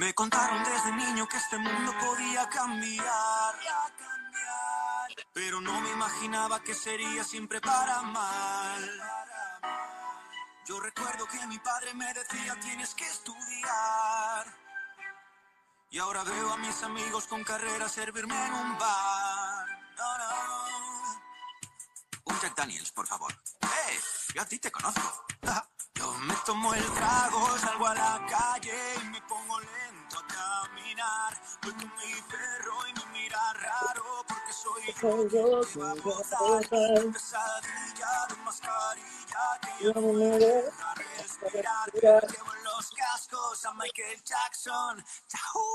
Me contaron desde niño que este mundo podía cambiar, pero no me imaginaba que sería siempre para mal. Yo recuerdo que mi padre me decía tienes que estudiar. Y ahora veo a mis amigos con carrera servirme en un bar. Un Jack Daniels, por favor. ¡Eh! Yo a ti te conozco. Yo me tomo el trago, salgo a la calle y me pongo caminar. Voy con mi perro y me mira raro porque soy yo que va a gozar. Pesadilla de mascarilla que yo no me deja respirar. Llevo los cascos a Michael Jackson. Chau.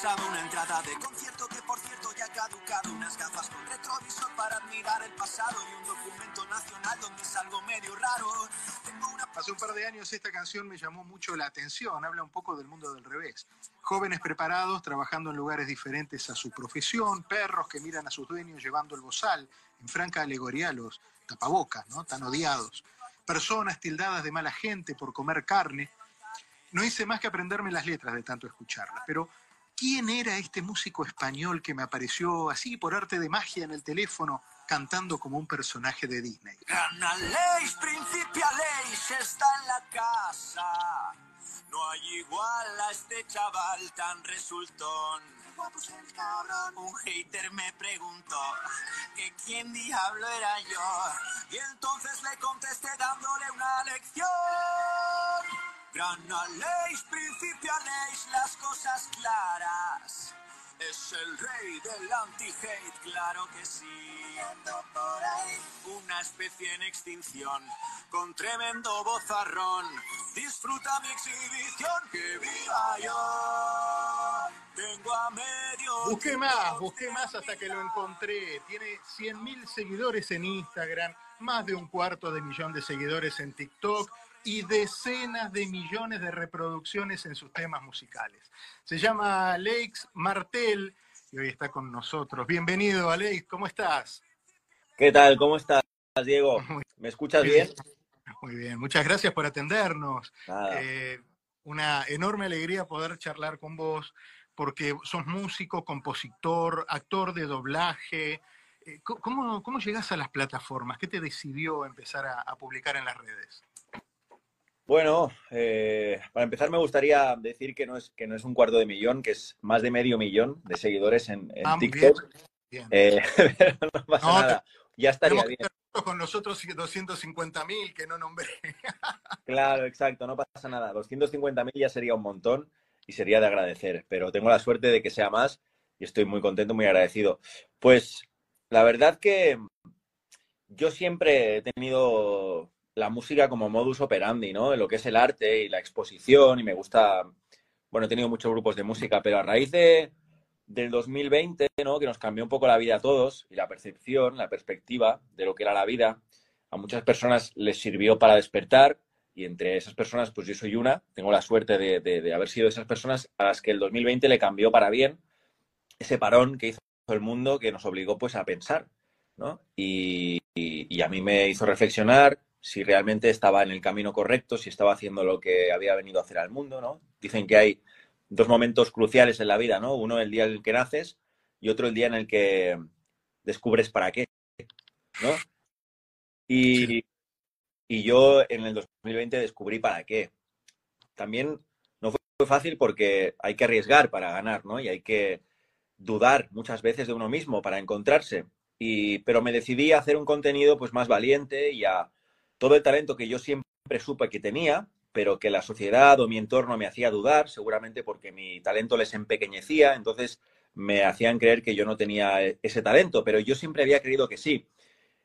Pasado una entrada de concierto que por cierto ya ha caducado, unas gafas con retrovisor para admirar el pasado y un documento nacional donde salgo medio raro. Tengo una... Hace un par de años esta canción me llamó mucho la atención, habla un poco del mundo del revés. Jóvenes preparados trabajando en lugares diferentes a su profesión, perros que miran a sus dueños llevando el bozal, en franca alegoría los tapabocas, ¿no? Tan odiados. Personas tildadas de mala gente por comer carne, no hice más que aprenderme las letras de tanto escucharlas, pero ¿quién era este músico español que me apareció así por arte de magia en el teléfono cantando como un personaje de Disney? Ana Leis, Principia Leis, está en la casa. No hay igual a este chaval tan resultón. Un hater me preguntó que quién diablo era yo. Y entonces le contesté dándole una lección. Gran Aleix, Principia Aleix, las cosas claras. Es el rey del anti-hate, claro que sí. por ahí. Una especie en extinción, con tremendo bozarrón. Disfruta mi exhibición, que viva yo. Tengo a medio. Busqué más, busqué más hasta que lo encontré. Tiene 100.000 seguidores en Instagram, más de un cuarto de millón de seguidores en TikTok y decenas de millones de reproducciones en sus temas musicales. Se llama Alex Martel y hoy está con nosotros. Bienvenido, Alex, ¿cómo estás? ¿Qué tal? ¿Cómo estás, Diego? ¿Me escuchas bien? Muy bien, muchas gracias por atendernos. Eh, una enorme alegría poder charlar con vos porque sos músico, compositor, actor de doblaje. Eh, ¿Cómo, cómo llegás a las plataformas? ¿Qué te decidió empezar a publicar en las redes? Bueno, eh, para empezar me gustaría decir que no, es, que no es un cuarto de millón, que es más de medio millón de seguidores en, en Ah, TikTok. bien. Eh, pero no pasa No, nada. Ya estaría bien. con nosotros 250 mil que no nombré. Claro, exacto, no pasa nada. 250.000 ya sería un montón y sería de agradecer, pero tengo la suerte de que sea más y estoy muy contento, muy agradecido. Pues la verdad que yo siempre he tenido la música como modus operandi, ¿no? En lo que es el arte y la exposición y me gusta, bueno, he tenido muchos grupos de música, pero a raíz de, del 2020, ¿no? Que nos cambió un poco la vida a todos y la percepción, la perspectiva de lo que era la vida, a muchas personas les sirvió para despertar y entre esas personas, pues yo soy una, tengo la suerte de, de, de haber sido esas personas a las que el 2020 le cambió para bien ese parón que hizo el mundo que nos obligó pues a pensar, ¿no? Y, y, y a mí me hizo reflexionar si realmente estaba en el camino correcto, si estaba haciendo lo que había venido a hacer al mundo, ¿no? Dicen que hay dos momentos cruciales en la vida, ¿no? Uno el día en el que naces y otro el día en el que descubres para qué, ¿no? Y, y yo en el 2020 descubrí para qué. También no fue fácil porque hay que arriesgar para ganar, ¿no? Y hay que dudar muchas veces de uno mismo para encontrarse. Y, pero me decidí a hacer un contenido pues más valiente y a todo el talento que yo siempre supe que tenía, pero que la sociedad o mi entorno me hacía dudar, seguramente porque mi talento les empequeñecía, entonces me hacían creer que yo no tenía ese talento, pero yo siempre había creído que sí.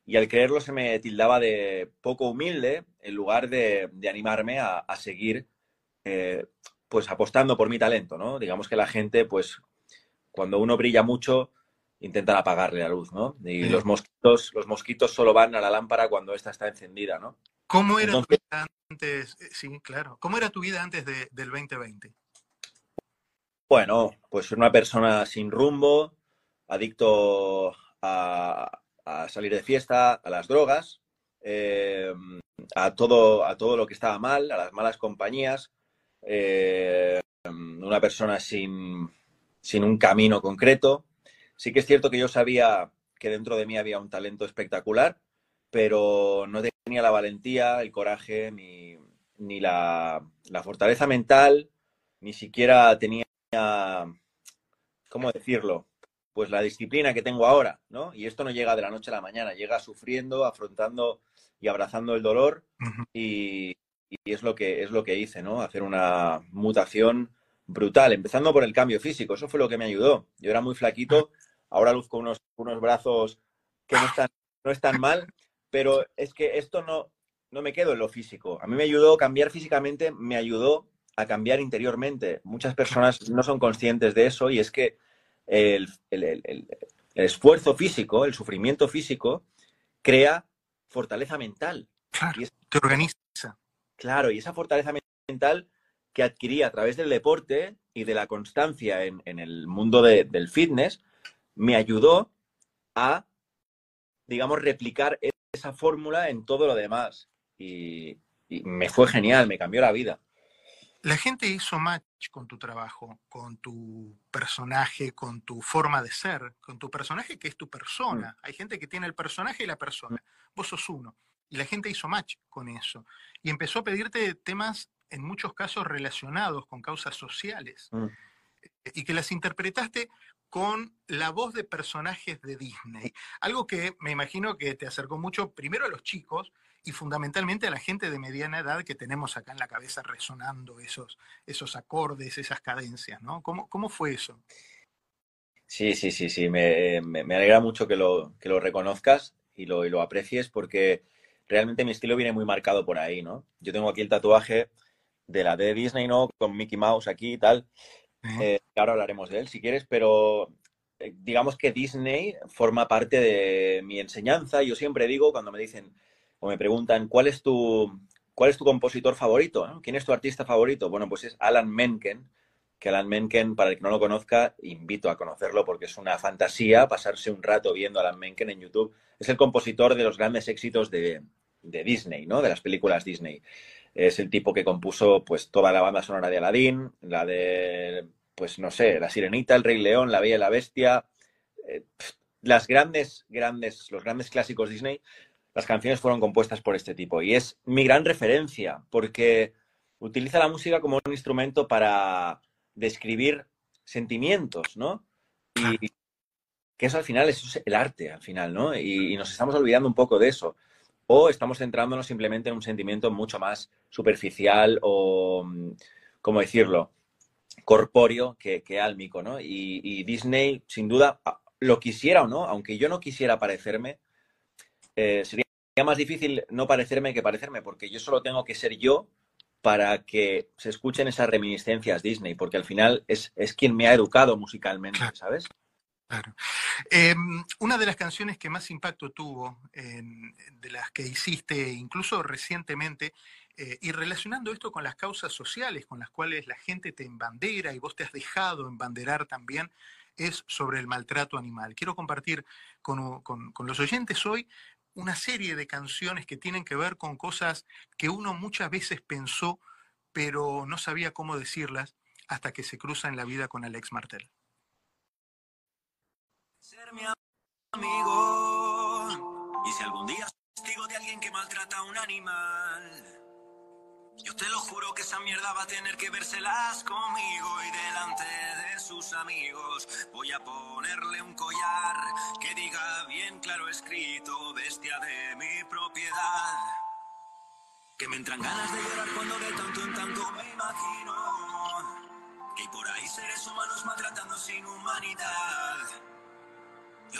Y al creerlo se me tildaba de poco humilde en lugar de, animarme a, a seguir eh, pues apostando por mi talento, ¿no? Digamos que la gente, pues, cuando uno brilla mucho, intentan apagarle la luz, ¿no? Y Sí. los mosquitos, los mosquitos solo van a la lámpara cuando ésta está encendida, ¿no? ¿Cómo era Entonces- tu vida antes? eh, Sí, claro. ¿Cómo era tu vida antes de- del 2020? Bueno, pues una persona sin rumbo, adicto a, a salir de fiesta, a las drogas, eh, a, todo, a todo lo que estaba mal, a las malas compañías, eh, una persona sin, sin un camino concreto. Sí que es cierto que yo sabía que dentro de mí había un talento espectacular, pero no tenía la valentía, el coraje, ni, ni la, la, fortaleza mental, ni siquiera tenía, ¿cómo decirlo? Pues la disciplina que tengo ahora, ¿no? Y esto no llega de la noche a la mañana, llega sufriendo, afrontando y abrazando el dolor y, y es lo que es lo que hice, ¿no? Hacer una mutación brutal, empezando por el cambio físico. Eso fue lo que me ayudó. Yo era muy flaquito, ahora luzco unos, unos brazos que no están, no están mal, pero es que esto no, no me quedo en lo físico. A mí me ayudó cambiar físicamente, me ayudó a cambiar interiormente. Muchas personas no son conscientes de eso y es que el, el, el, el esfuerzo físico, el sufrimiento físico, crea fortaleza mental. Claro, y es, te organiza. Claro, y esa fortaleza mental que adquirí a través del deporte y de la constancia en, en el mundo de, del fitness me ayudó a, digamos, replicar esa fórmula en todo lo demás. Y, y, me fue genial, me cambió la vida. La gente hizo match con tu trabajo, con tu personaje, con tu forma de ser, con tu personaje que es tu persona. Mm. Hay gente que tiene el personaje y la persona. Vos sos uno. Y la gente hizo match con eso. Y empezó a pedirte temas en muchos casos relacionados con causas sociales, mm. y que las interpretaste con la voz de personajes de Disney. Algo que me imagino que te acercó mucho primero a los chicos y fundamentalmente a la gente de mediana edad que tenemos acá en la cabeza resonando esos, esos acordes, esas cadencias, ¿no? ¿Cómo, cómo fue eso? Sí, sí, sí, sí. Me, alegra mucho que lo, que lo reconozcas y lo, lo aprecies porque realmente mi estilo viene muy marcado por ahí, ¿no? Yo tengo aquí el tatuaje de la de Disney, ¿no? Con Mickey Mouse aquí y tal. Eh, ahora hablaremos de él si quieres, pero eh, digamos que Disney forma parte de mi enseñanza. Yo siempre digo, cuando me dicen o me preguntan, ¿cuál es tu, cuál es tu compositor favorito? ¿Quién es tu artista favorito? Bueno, pues es Alan Menken, que Alan Menken, para el que no lo conozca, invito a conocerlo porque es una fantasía pasarse un rato viendo a Alan Menken en YouTube. Es el compositor de los grandes éxitos de, de Disney, ¿no? De las películas Disney. Es el tipo que compuso pues toda la banda sonora de Aladdin, la de, pues no sé, La Sirenita, El Rey León, La Bella y la Bestia, eh, las grandes, grandes, los grandes clásicos Disney, las canciones fueron compuestas por este tipo. Y es mi gran referencia, porque utiliza la música como un instrumento para describir sentimientos, ¿no? Y que eso al final es el arte, al final, ¿no? Y, y nos estamos olvidando un poco de eso o estamos centrándonos simplemente en un sentimiento mucho más superficial o, ¿cómo decirlo?, corpóreo que, que álmico, ¿no? Y, y, Disney, sin duda, lo quisiera o no, aunque yo no quisiera parecerme, eh, sería más difícil no parecerme que parecerme, porque yo solo tengo que ser yo para que se escuchen esas reminiscencias Disney, porque al final es, es quien me ha educado musicalmente, ¿sabes? Claro. Eh, una de las canciones que más impacto tuvo, de las que hiciste incluso recientemente, eh, y relacionando esto con las causas sociales con las cuales la gente te embandera y vos te has dejado embanderar también, es sobre el maltrato animal. Quiero compartir con, con los oyentes hoy una serie de canciones que tienen que ver con cosas que uno muchas veces pensó, pero no sabía cómo decirlas hasta que se cruza en la vida con Alex Martel ser mi amigo. Y si algún día soy testigo de alguien que maltrata a un animal, yo te lo juro que esa mierda va a tener que vérselas conmigo y delante de sus amigos. Voy a ponerle un collar que diga bien claro escrito, bestia de mi propiedad. Que me entran ganas de llorar cuando de tanto en tanto me imagino que por ahí seres humanos maltratando sin humanidad.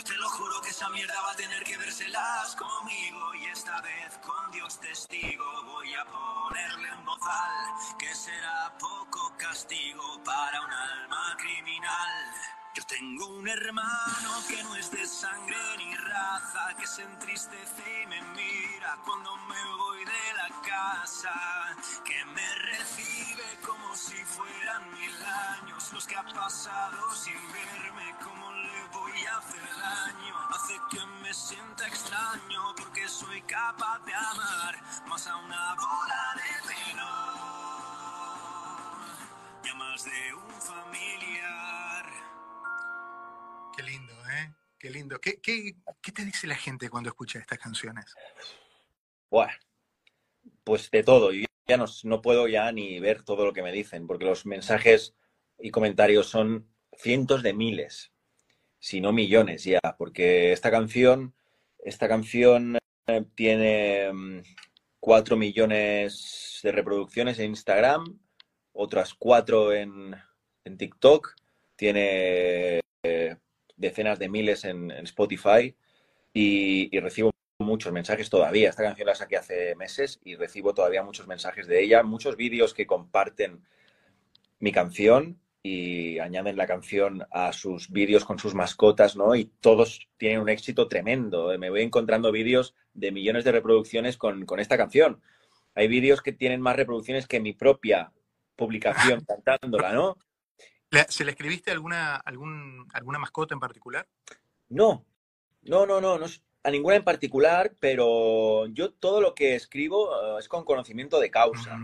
Te lo juro que esa mierda va a tener que vérselas conmigo y esta vez con Dios testigo voy a ponerle en bozal que será poco castigo para un alma criminal. Yo tengo un hermano que no es de sangre ni raza, que se entristece y me mira cuando me voy de la casa, que me recibe como si fueran mil años los que ha pasado sin verme, como le voy a hacer daño, hace que me sienta extraño porque soy capaz de amar más a una bola de pelo, ya más de un familiar. Qué lindo, ¿eh? Qué lindo. ¿Qué, qué, qué te dice la gente cuando escucha estas canciones? Buah, pues de todo. Yo ya no, no puedo ya ni ver todo lo que me dicen, porque los mensajes y comentarios son cientos de miles, si no millones ya, porque esta canción, esta canción eh, tiene mm, cuatro millones de reproducciones en Instagram, otras cuatro en, en TikTok, tiene eh, decenas de miles en, en Spotify y, y, recibo muchos mensajes todavía. Esta canción la saqué hace meses y recibo todavía muchos mensajes de ella, muchos vídeos que comparten mi canción y añaden la canción a sus vídeos con sus mascotas, ¿no? Y todos tienen un éxito tremendo. Me voy encontrando vídeos de millones de reproducciones con, con esta canción. Hay vídeos que tienen más reproducciones que mi propia publicación cantándola, ¿no? ¿Se le escribiste alguna, algún, alguna mascota en particular? No, no, no, no, no, a ninguna en particular, pero yo todo lo que escribo uh, es con conocimiento de causa.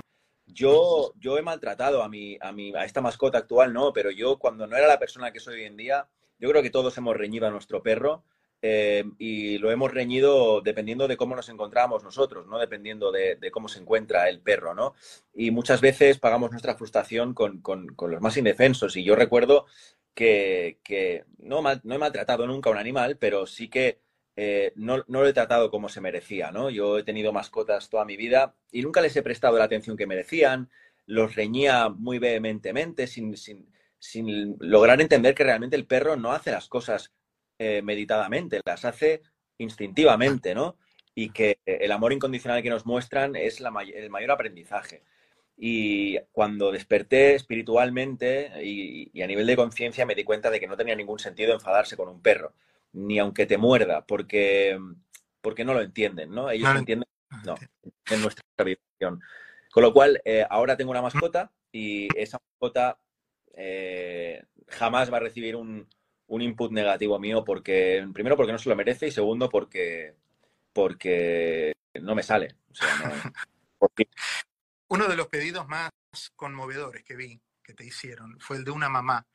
Yo, yo he maltratado a, mi, a, mi, a esta mascota actual, no, pero yo cuando no era la persona que soy hoy en día, yo creo que todos hemos reñido a nuestro perro eh, y lo hemos reñido dependiendo de cómo nos encontramos nosotros, no dependiendo de, cómo se encuentra el perro, ¿no? Y muchas veces pagamos nuestra frustración con, con, los más indefensos. Y yo recuerdo que, que no, no, he maltratado nunca a un animal, pero sí que eh, no, lo he tratado como se merecía, ¿no? Yo he tenido mascotas toda mi vida y nunca les he prestado la atención que merecían, los reñía muy vehementemente sin, sin, sin lograr entender que realmente el perro no hace las cosas eh, meditadamente, las hace instintivamente, ¿no? Y que el amor incondicional que nos muestran es el mayor aprendizaje. Y cuando desperté espiritualmente y a nivel de conciencia me di cuenta de que no tenía ningún sentido enfadarse con un perro, ni aunque te muerda, porque, porque no lo entienden, ¿no? Ellos no, entienden, no, en nuestra vibración. Con lo cual, eh, ahora tengo una mascota y esa mascota eh, jamás va a recibir un, un, input negativo mío porque, primero, porque no se lo merece y segundo, porque, porque no me sale. O sea, no, porque... Uno de los pedidos más conmovedores que vi que te hicieron fue el de una mamá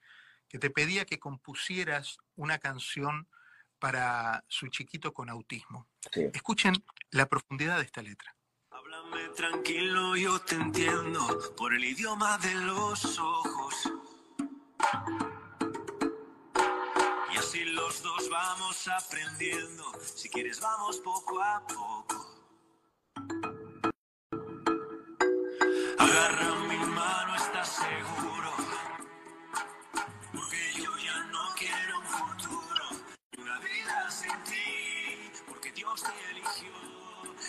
que te pedía que compusieras una canción para su chiquito con autismo. Sí. Escuchen la profundidad de esta letra. Háblame tranquilo, yo te entiendo por el idioma de los ojos. Y así los dos vamos aprendiendo. Si quieres, vamos poco a poco. Agarra mi mano, estás seguro. Te eligió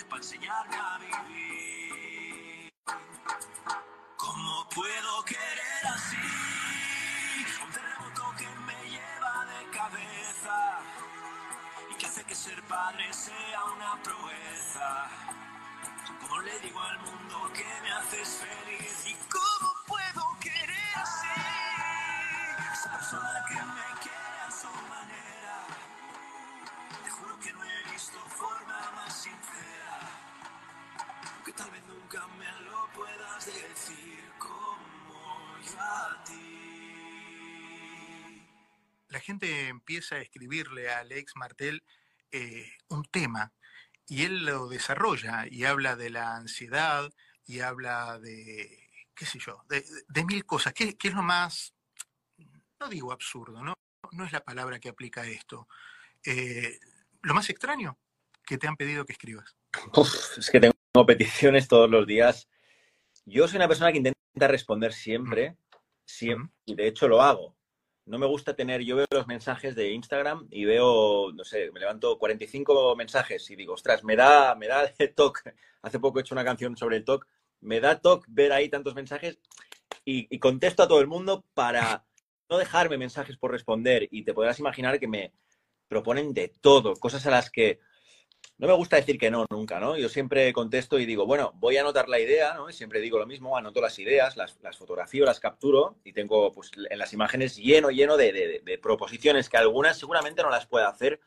para enseñarme a vivir. ¿Cómo puedo querer así? Un terremoto que me lleva de cabeza. Y que hace que ser padre sea una proeza. ¿Cómo le digo al mundo que me haces feliz? ¿Y cómo Que tal vez nunca me lo puedas decir como yo a ti. La gente empieza a escribirle a Alex Martel eh, un tema y él lo desarrolla y habla de la ansiedad y habla de, qué sé yo, de, de mil cosas. ¿Qué, ¿Qué, es lo más, no digo absurdo, ¿no? No es la palabra que aplica a esto. Eh, lo más extraño que te han pedido que escribas. Uf, es que tengo peticiones todos los días. Yo soy una persona que intenta responder siempre, siempre, y de hecho lo hago. No me gusta tener, yo veo los mensajes de Instagram y veo, no sé, me levanto 45 mensajes y digo, ostras, me da, me da toque. Hace poco he hecho una canción sobre el TOC, me da toque ver ahí tantos mensajes y, y, contesto a todo el mundo para, no dejarme mensajes por responder. Y te podrás imaginar que me proponen de todo, cosas a las que no me gusta decir que no nunca, ¿no? Yo siempre contesto y digo, bueno, voy a anotar la idea, ¿no? Y siempre digo lo mismo, anoto las ideas, las, las fotografío, las capturo y tengo pues en las imágenes lleno, lleno de, de, proposiciones que algunas seguramente no las puedo hacer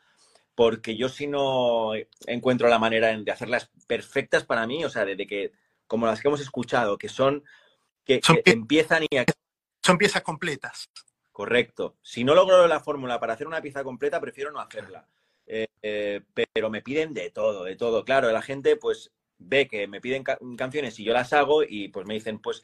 porque yo si no encuentro la manera de hacerlas perfectas para mí, o sea, de, que, como las que hemos escuchado, que son, que, empiezan y... Son piezas completas. Correcto. Si no logro la fórmula para hacer una pieza completa, prefiero no hacerla. Eh, pero me piden de todo, de todo. Claro, la gente pues ve que me piden canciones y yo las hago y pues me dicen, pues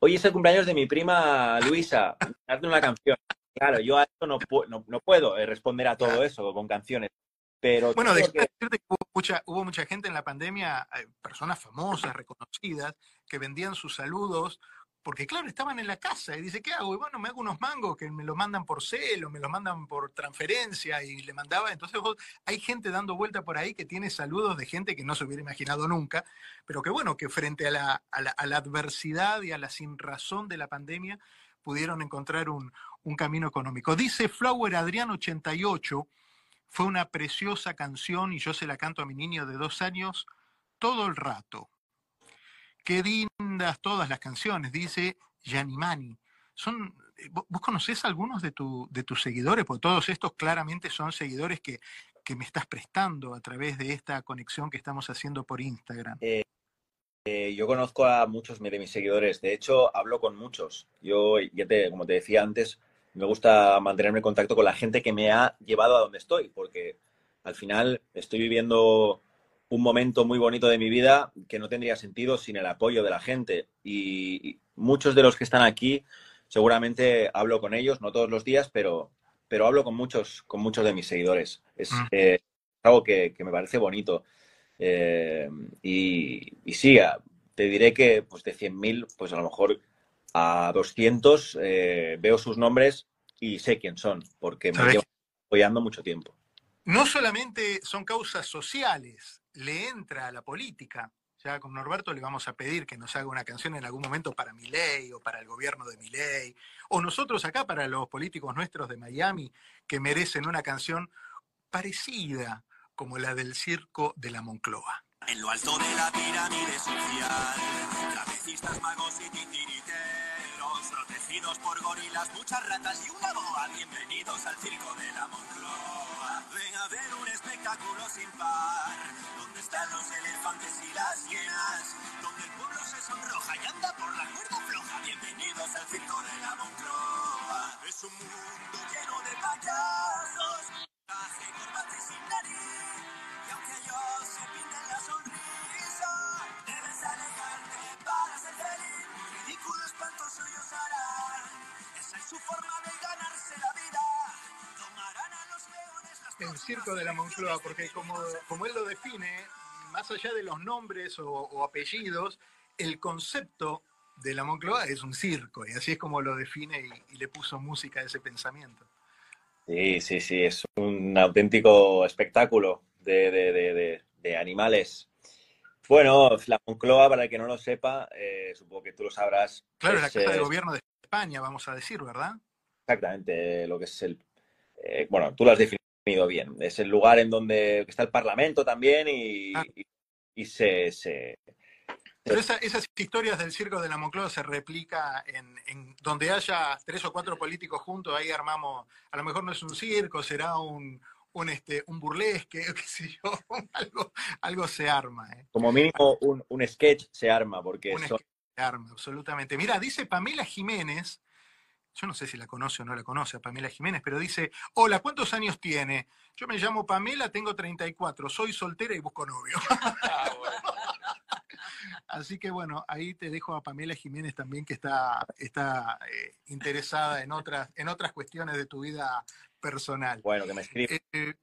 hoy es el cumpleaños de mi prima Luisa, hazme una canción. Claro, yo a esto no, no, puedo eh, responder a todo eso con canciones. Pero bueno, de que... hubo, mucha, hubo mucha gente en la pandemia, eh, personas famosas, reconocidas, que vendían sus saludos porque claro, estaban en la casa y dice, ¿qué hago? Y bueno, me hago unos mangos que me los mandan por celo, me los mandan por transferencia y le mandaba. Entonces hay gente dando vuelta por ahí que tiene saludos de gente que no se hubiera imaginado nunca, pero que bueno, que frente a la, adversidad y a la sin razón de la pandemia pudieron encontrar un, un camino económico. Dice Flower Adrián 88, fue una preciosa canción y yo se la canto a mi niño de dos años todo el rato. Qué lindas todas las canciones, dice Yanimani. Son, eh, ¿Vos conocés algunos de, tu, de tus seguidores? Porque todos estos claramente son seguidores que, me estás prestando a través de esta conexión que estamos haciendo por Instagram. Eh, eh, yo conozco a muchos de mis seguidores, de hecho hablo con muchos. Yo, ya como te decía antes, me gusta mantenerme en contacto con la gente que me ha llevado a donde estoy, porque al final estoy viviendo un momento muy bonito de mi vida que no tendría sentido sin el apoyo de la gente. Y, muchos de los que están aquí, seguramente hablo con ellos, no todos los días, pero, pero hablo con muchos, con muchos de mis seguidores. Es mm. eh, algo que, me parece bonito. Eh, y, y, sí, te diré que pues de 100.000, pues a lo mejor a 200 eh, veo sus nombres y sé quién son, porque me llevan apoyando mucho tiempo. No solamente son causas sociales, le entra a la política. Ya con Norberto le vamos a pedir que nos haga una canción en algún momento para mi ley o para el gobierno de mi ley, o nosotros acá para los políticos nuestros de Miami que merecen una canción parecida como la del circo de la Moncloa. En lo alto de la pirámide social, magos y protegidos por gorilas, muchas ratas y una boa. Bienvenidos al circo de la Moncloa. Ven a ver un espectáculo sin par están los elefantes y las hienas, donde el pueblo se sonroja y anda por la cuerda floja. Bienvenidos al circo de la Moncloa. Es un mundo lleno de payasos, traje, corbata y sin nariz. Y aunque ellos se pinten la sonrisa, El circo de la Moncloa, porque como, como él lo define, más allá de los nombres o, apellidos, el concepto de la Moncloa es un circo, y así es como lo define y, le puso música a ese pensamiento. Sí, sí, sí, es un auténtico espectáculo de, animales. Bueno, la Moncloa, para el que no lo sepa, eh, supongo que tú lo sabrás. Claro, es la Casa de Gobierno de España, vamos a decir, ¿verdad? Exactamente, lo que es el... Eh, bueno, tú lo has definido bien. Es el lugar en donde está el Parlamento también y, ah. se, Pero esas historias del circo de la Moncloa se replica en, donde haya tres o cuatro políticos juntos, ahí armamos, a lo mejor no es un circo, será un, un, este, un burlesque, qué sé yo, algo, algo se arma. ¿eh? Como mínimo un, un, sketch se arma, porque un se arma, absolutamente. Mira, dice Pamela Jiménez, yo no sé si la conoce o no la conoce a Pamela Jiménez, pero dice, hola, ¿cuántos años tiene? Yo me llamo Pamela, tengo 34, soy soltera y busco novio. Así que bueno, ahí te dejo a Pamela Jiménez también, que está, está eh, interesada en otras, en otras cuestiones de tu vida personal. Bueno, que me escribe. Eh,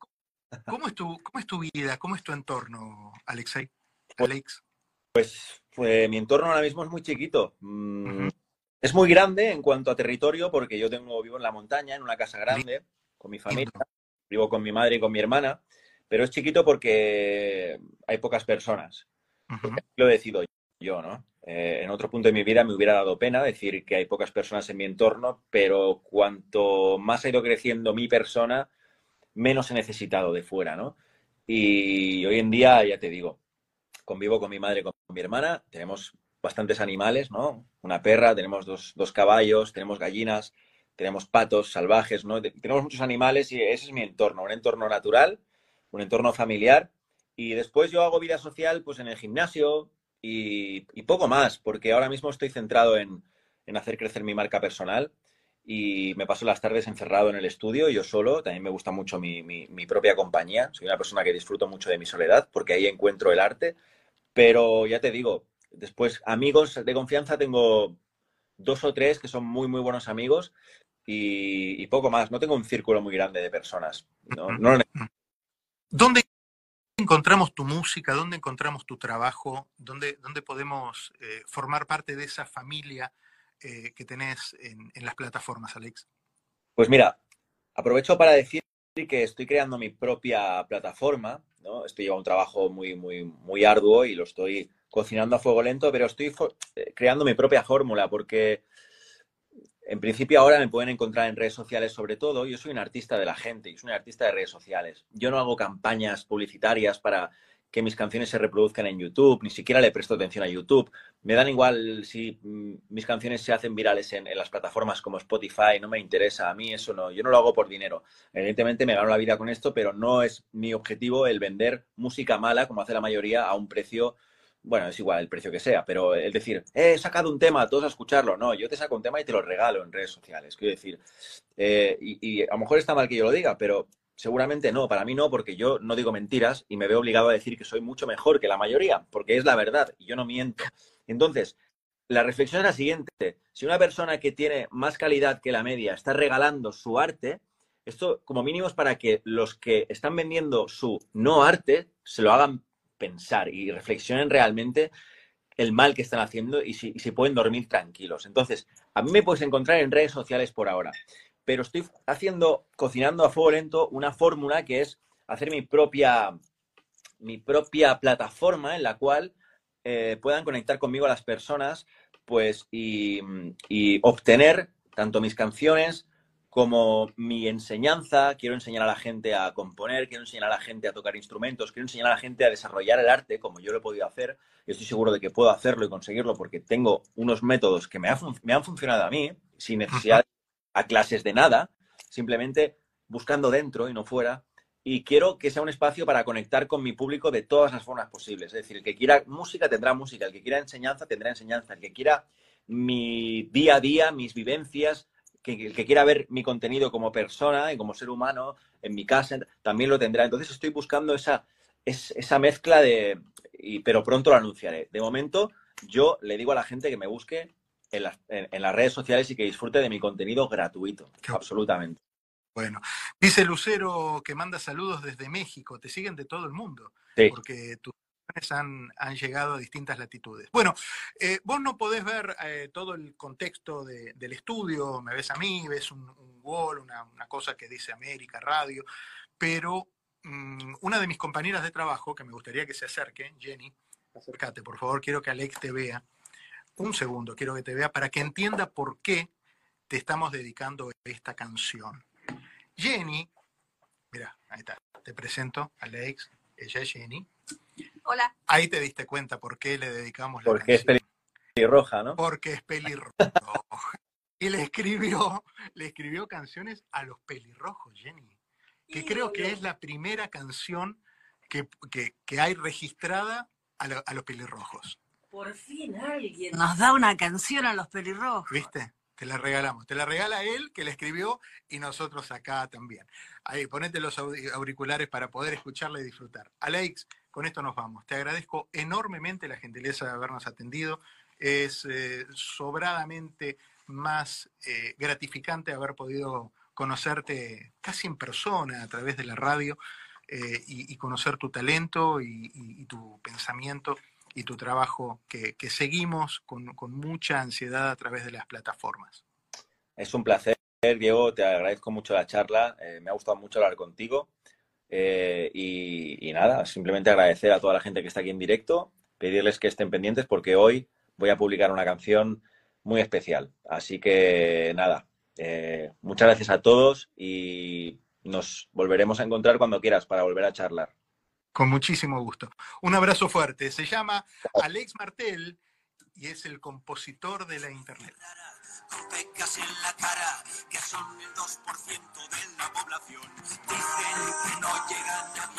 ¿cómo, es tu, ¿Cómo es tu vida? ¿Cómo es tu entorno, Alexei? Pues, Alex. Pues, pues, mi entorno ahora mismo es muy chiquito. Mm, es muy grande en cuanto a territorio porque yo tengo, vivo en la montaña, en una casa grande, con mi familia, vivo con mi madre y con mi hermana, pero es chiquito porque hay pocas personas. Lo decido yo, ¿no? Eh, en otro punto de mi vida me hubiera dado pena decir que hay pocas personas en mi entorno, pero cuanto más ha ido creciendo mi persona, menos he necesitado de fuera, ¿no? Y hoy en día, ya te digo, convivo con mi madre, con mi hermana, tenemos bastantes animales, ¿no? Una perra, tenemos dos, dos caballos, tenemos gallinas, tenemos patos salvajes, ¿no? Tenemos muchos animales y ese es mi entorno, un entorno natural, un entorno familiar. Y después yo hago vida social pues en el gimnasio, y, poco más, porque ahora mismo estoy centrado en, hacer crecer mi marca personal y me paso las tardes encerrado en el estudio, yo solo, también me gusta mucho mi, propia compañía, soy una persona que disfruto mucho de mi soledad porque ahí encuentro el arte, pero ya te digo, después amigos de confianza tengo dos o tres que son muy, muy buenos amigos y, poco más, no tengo un círculo muy grande de personas. ¿no? ¿Dónde encontramos tu música? ¿Dónde encontramos tu trabajo? ¿Dónde, dónde podemos eh, formar parte de esa familia eh, que tenés en, las plataformas, Alex? Pues mira, aprovecho para decir que estoy creando mi propia plataforma, ¿no? Estoy llevando un trabajo muy, muy, muy arduo y lo estoy cocinando a fuego lento, pero estoy eh, creando mi propia fórmula porque en principio ahora me pueden encontrar en redes sociales sobre todo. Yo soy un artista de la gente, yo soy un artista de redes sociales. Yo no hago campañas publicitarias para que mis canciones se reproduzcan en YouTube, ni siquiera le presto atención a YouTube. Me dan igual si mm, mis canciones se hacen virales en, las plataformas como Spotify, no me interesa, a mí eso no, yo no lo hago por dinero. Evidentemente me gano la vida con esto, pero no es mi objetivo el vender música mala, como hace la mayoría, a un precio bueno, es igual el precio que sea, pero el decir, he sacado un tema, todos a escucharlo, no, yo te saco un tema y te lo regalo en redes sociales. Quiero decir, eh, y, a lo mejor está mal que yo lo diga, pero seguramente no, para mí no, porque yo no digo mentiras y me veo obligado a decir que soy mucho mejor que la mayoría, porque es la verdad y yo no miento. Entonces, la reflexión es la siguiente, si una persona que tiene más calidad que la media está regalando su arte, esto como mínimo es para que los que están vendiendo su no arte se lo hagan pensar y reflexionen realmente el mal que están haciendo y si, pueden dormir tranquilos. Entonces, a mí me puedes encontrar en redes sociales por ahora, pero estoy haciendo, cocinando a fuego lento, una fórmula que es hacer mi propia, mi propia plataforma en la cual eh, puedan conectar conmigo a las personas pues, y, y obtener tanto mis canciones como mi enseñanza, quiero enseñar a la gente a componer, quiero enseñar a la gente a tocar instrumentos, quiero enseñar a la gente a desarrollar el arte como yo lo he podido hacer y estoy seguro de que puedo hacerlo y conseguirlo porque tengo unos métodos que me, han funcionado a mí sin necesidad a clases de nada, simplemente buscando dentro y no fuera. Y quiero que sea un espacio para conectar con mi público de todas las formas posibles. Es decir, el que quiera música tendrá música, el que quiera enseñanza tendrá enseñanza, el que quiera mi día a día, mis vivencias, que el que quiera ver mi contenido como persona y como ser humano en mi casa también lo tendrá. Entonces estoy buscando esa, esa mezcla de, pero pronto lo anunciaré. De momento, yo le digo a la gente que me busque en las, en, las redes sociales y que disfrute de mi contenido gratuito, absolutamente. Bueno, dice Lucero que manda saludos desde México, te siguen de todo el mundo, porque tú han, han, llegado a distintas latitudes. Bueno, eh, vos no podés ver eh, todo el contexto del estudio, me ves a mí, ves un, wall, una, cosa que dice América Radio, pero mm, una de mis compañeras de trabajo, que me gustaría que se acerque, Jenny, acércate, por favor, quiero que Alex te vea. Un segundo, quiero que te vea para que entienda por qué te estamos dedicando esta canción. Jenny, mira, ahí está, te presento, Alex, ella es Jenny. Hola. Ahí te diste cuenta por qué le dedicamos la Porque es pelirroja, ¿no? Porque es pelirroja. y le escribió, le escribió canciones a los pelirrojos, Jenny. Que creo que es la primera canción que, hay registrada a, a, los pelirrojos. Por fin alguien nos da una canción a los pelirrojos. ¿Viste? Te la regalamos. Te la regala él, que la escribió, y nosotros acá también. Ahí, ponete los auriculares para poder escucharla y disfrutar. Alex, con esto nos vamos. Te agradezco enormemente la gentileza de habernos atendido. Es eh, sobradamente más eh, gratificante haber podido conocerte casi en persona a través de la radio eh, y, conocer tu talento y, tu pensamiento y tu trabajo que, seguimos con, mucha ansiedad a través de las plataformas. Es un placer, Diego, te agradezco mucho la charla, me ha gustado mucho hablar contigo. Eh, y, nada, simplemente agradecer a toda la gente que está aquí en directo, pedirles que estén pendientes porque hoy voy a publicar una canción muy especial. Así que nada, eh, muchas gracias a todos y nos volveremos a encontrar cuando quieras para volver a charlar. Con muchísimo gusto. Un abrazo fuerte. Se llama Alex Martel y es el compositor de la Internet. Pecas en la cara, que son el 2% de la población. Dicen que no llega nadie.